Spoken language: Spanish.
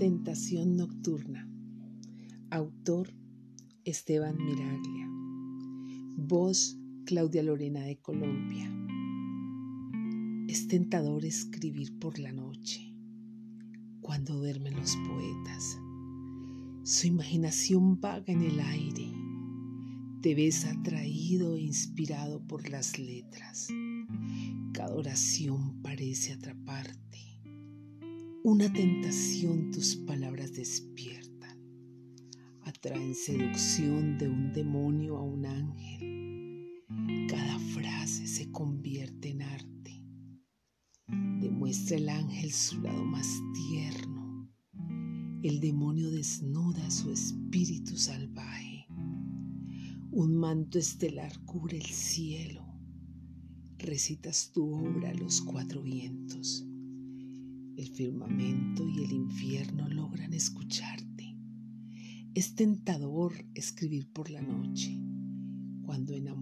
Meditación Nocturna. Autor Esteban Miraglia. Voz Claudia Lorena de Colombia. Es tentador escribir por la noche, cuando duermen los poetas. Su imaginación vaga en el aire. Te ves atraído e inspirado por las letras. Cada oración parece atraparte una tentación tus palabras despiertan. Atraen seducción de un demonio a un ángel. Cada frase se convierte en arte. Demuestra el ángel su lado más tierno. El demonio desnuda su espíritu salvaje. Un manto estelar cubre el cielo. Recitas tu obra a los cuatro vientos el firmamento y el infierno logran escucharte. Es tentador escribir por la noche cuando enamoras